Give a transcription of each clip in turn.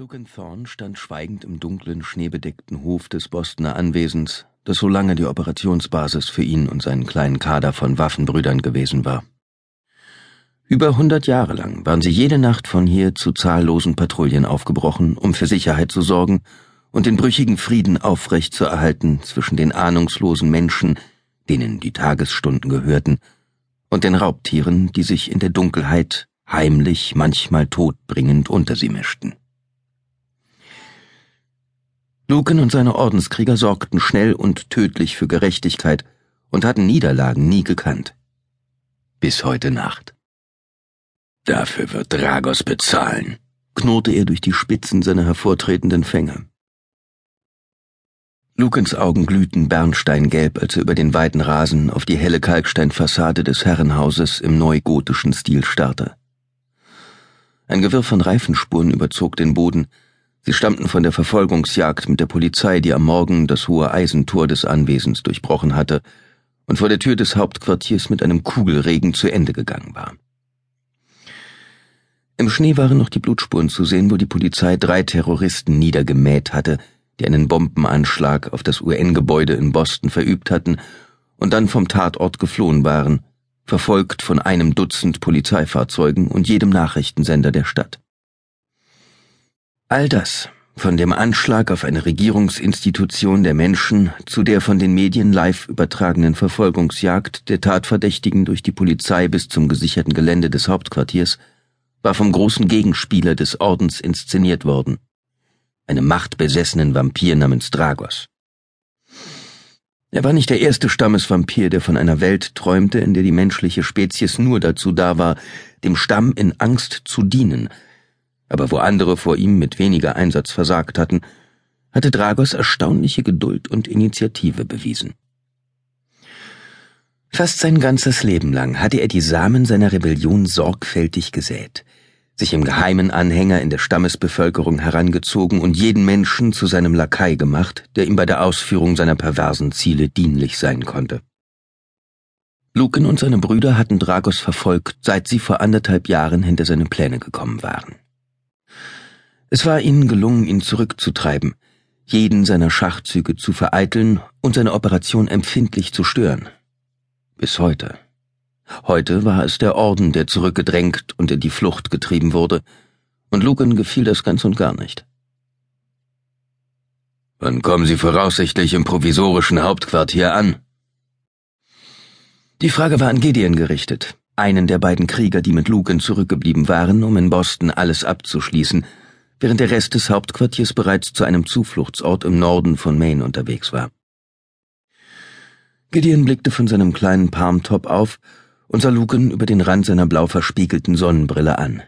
Lucan Thorne stand schweigend im dunklen, schneebedeckten Hof des Bostoner Anwesens, das so lange die Operationsbasis für ihn und seinen kleinen Kader von Waffenbrüdern gewesen war. Über hundert Jahre lang waren sie jede Nacht von hier zu zahllosen Patrouillen aufgebrochen, um für Sicherheit zu sorgen und den brüchigen Frieden aufrecht zu erhalten zwischen den ahnungslosen Menschen, denen die Tagesstunden gehörten, und den Raubtieren, die sich in der Dunkelheit heimlich, manchmal todbringend unter sie mischten. Luken und seine Ordenskrieger sorgten schnell und tödlich für Gerechtigkeit und hatten Niederlagen nie gekannt. Bis heute Nacht. Dafür wird Dragos bezahlen, knurrte er durch die Spitzen seiner hervortretenden Fänge. Lukens Augen glühten bernsteingelb, als er über den weiten Rasen auf die helle Kalksteinfassade des Herrenhauses im neugotischen Stil starrte. Ein Gewirr von Reifenspuren überzog den Boden, Sie stammten von der Verfolgungsjagd mit der Polizei, die am Morgen das hohe Eisentor des Anwesens durchbrochen hatte und vor der Tür des Hauptquartiers mit einem Kugelregen zu Ende gegangen war. Im Schnee waren noch die Blutspuren zu sehen, wo die Polizei drei Terroristen niedergemäht hatte, die einen Bombenanschlag auf das UN-Gebäude in Boston verübt hatten und dann vom Tatort geflohen waren, verfolgt von einem Dutzend Polizeifahrzeugen und jedem Nachrichtensender der Stadt. All das, von dem Anschlag auf eine Regierungsinstitution der Menschen zu der von den Medien live übertragenen Verfolgungsjagd der Tatverdächtigen durch die Polizei bis zum gesicherten Gelände des Hauptquartiers, war vom großen Gegenspieler des Ordens inszeniert worden, einem machtbesessenen Vampir namens Dragos. Er war nicht der erste Stammesvampir, der von einer Welt träumte, in der die menschliche Spezies nur dazu da war, dem Stamm in Angst zu dienen, aber wo andere vor ihm mit weniger Einsatz versagt hatten, hatte Dragos erstaunliche Geduld und Initiative bewiesen. Fast sein ganzes Leben lang hatte er die Samen seiner Rebellion sorgfältig gesät, sich im geheimen Anhänger in der Stammesbevölkerung herangezogen und jeden Menschen zu seinem Lakai gemacht, der ihm bei der Ausführung seiner perversen Ziele dienlich sein konnte. Luken und seine Brüder hatten Dragos verfolgt, seit sie vor anderthalb Jahren hinter seine Pläne gekommen waren. Es war ihnen gelungen, ihn zurückzutreiben, jeden seiner Schachzüge zu vereiteln und seine Operation empfindlich zu stören. Bis heute. Heute war es der Orden, der zurückgedrängt und in die Flucht getrieben wurde, und Lucan gefiel das ganz und gar nicht. Wann kommen Sie voraussichtlich im provisorischen Hauptquartier an? Die Frage war an Gideon gerichtet, einen der beiden Krieger, die mit Lucan zurückgeblieben waren, um in Boston alles abzuschließen während der Rest des Hauptquartiers bereits zu einem Zufluchtsort im Norden von Maine unterwegs war. Gideon blickte von seinem kleinen Palmtop auf und sah Luken über den Rand seiner blau verspiegelten Sonnenbrille an.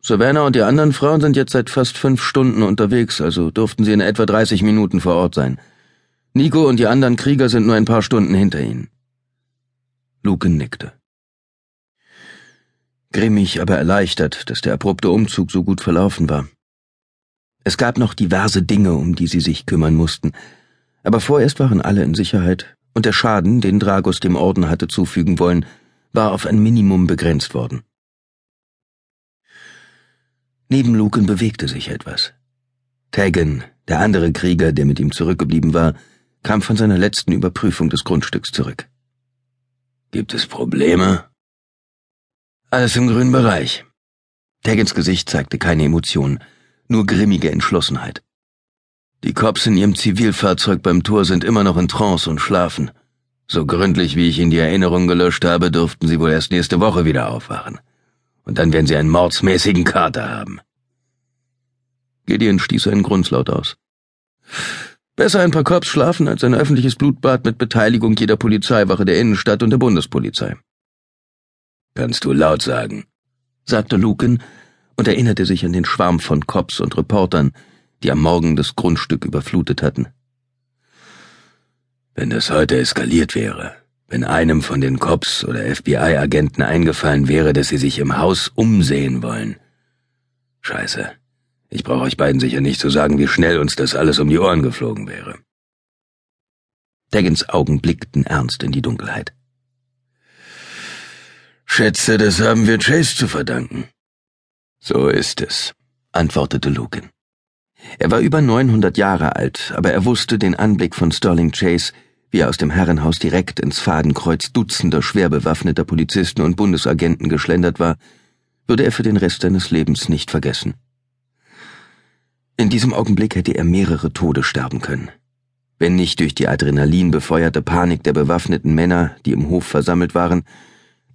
Savannah und die anderen Frauen sind jetzt seit fast fünf Stunden unterwegs, also durften sie in etwa 30 Minuten vor Ort sein. Nico und die anderen Krieger sind nur ein paar Stunden hinter ihnen. Luken nickte grimmig, aber erleichtert, dass der abrupte Umzug so gut verlaufen war. Es gab noch diverse Dinge, um die sie sich kümmern mussten, aber vorerst waren alle in Sicherheit, und der Schaden, den Dragos dem Orden hatte zufügen wollen, war auf ein Minimum begrenzt worden. Neben Luken bewegte sich etwas. Tegan, der andere Krieger, der mit ihm zurückgeblieben war, kam von seiner letzten Überprüfung des Grundstücks zurück. Gibt es Probleme? Alles im grünen Bereich. Taggins Gesicht zeigte keine Emotionen, nur grimmige Entschlossenheit. Die Cops in ihrem Zivilfahrzeug beim Tor sind immer noch in Trance und schlafen. So gründlich, wie ich ihnen die Erinnerung gelöscht habe, dürften sie wohl erst nächste Woche wieder aufwachen. Und dann werden sie einen mordsmäßigen Kater haben. Gideon stieß einen Grunzlaut aus. Besser ein paar Cops schlafen als ein öffentliches Blutbad mit Beteiligung jeder Polizeiwache der Innenstadt und der Bundespolizei. Kannst du laut sagen, sagte Luken und erinnerte sich an den Schwarm von Cops und Reportern, die am Morgen das Grundstück überflutet hatten. Wenn das heute eskaliert wäre, wenn einem von den Cops oder FBI-Agenten eingefallen wäre, dass sie sich im Haus umsehen wollen. Scheiße. Ich brauche euch beiden sicher nicht zu sagen, wie schnell uns das alles um die Ohren geflogen wäre. Daggins Augen blickten ernst in die Dunkelheit. Schätze, das haben wir Chase zu verdanken. So ist es, antwortete Lucan. Er war über 900 Jahre alt, aber er wusste den Anblick von Sterling Chase, wie er aus dem Herrenhaus direkt ins Fadenkreuz dutzender schwer bewaffneter Polizisten und Bundesagenten geschlendert war, würde er für den Rest seines Lebens nicht vergessen. In diesem Augenblick hätte er mehrere Tode sterben können. Wenn nicht durch die Adrenalin befeuerte Panik der bewaffneten Männer, die im Hof versammelt waren,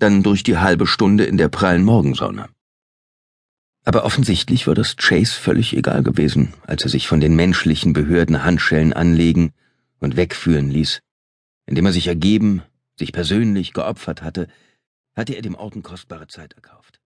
dann durch die halbe Stunde in der prallen Morgensonne. Aber offensichtlich war das Chase völlig egal gewesen, als er sich von den menschlichen Behörden Handschellen anlegen und wegführen ließ. Indem er sich ergeben, sich persönlich geopfert hatte, hatte er dem Orden kostbare Zeit erkauft.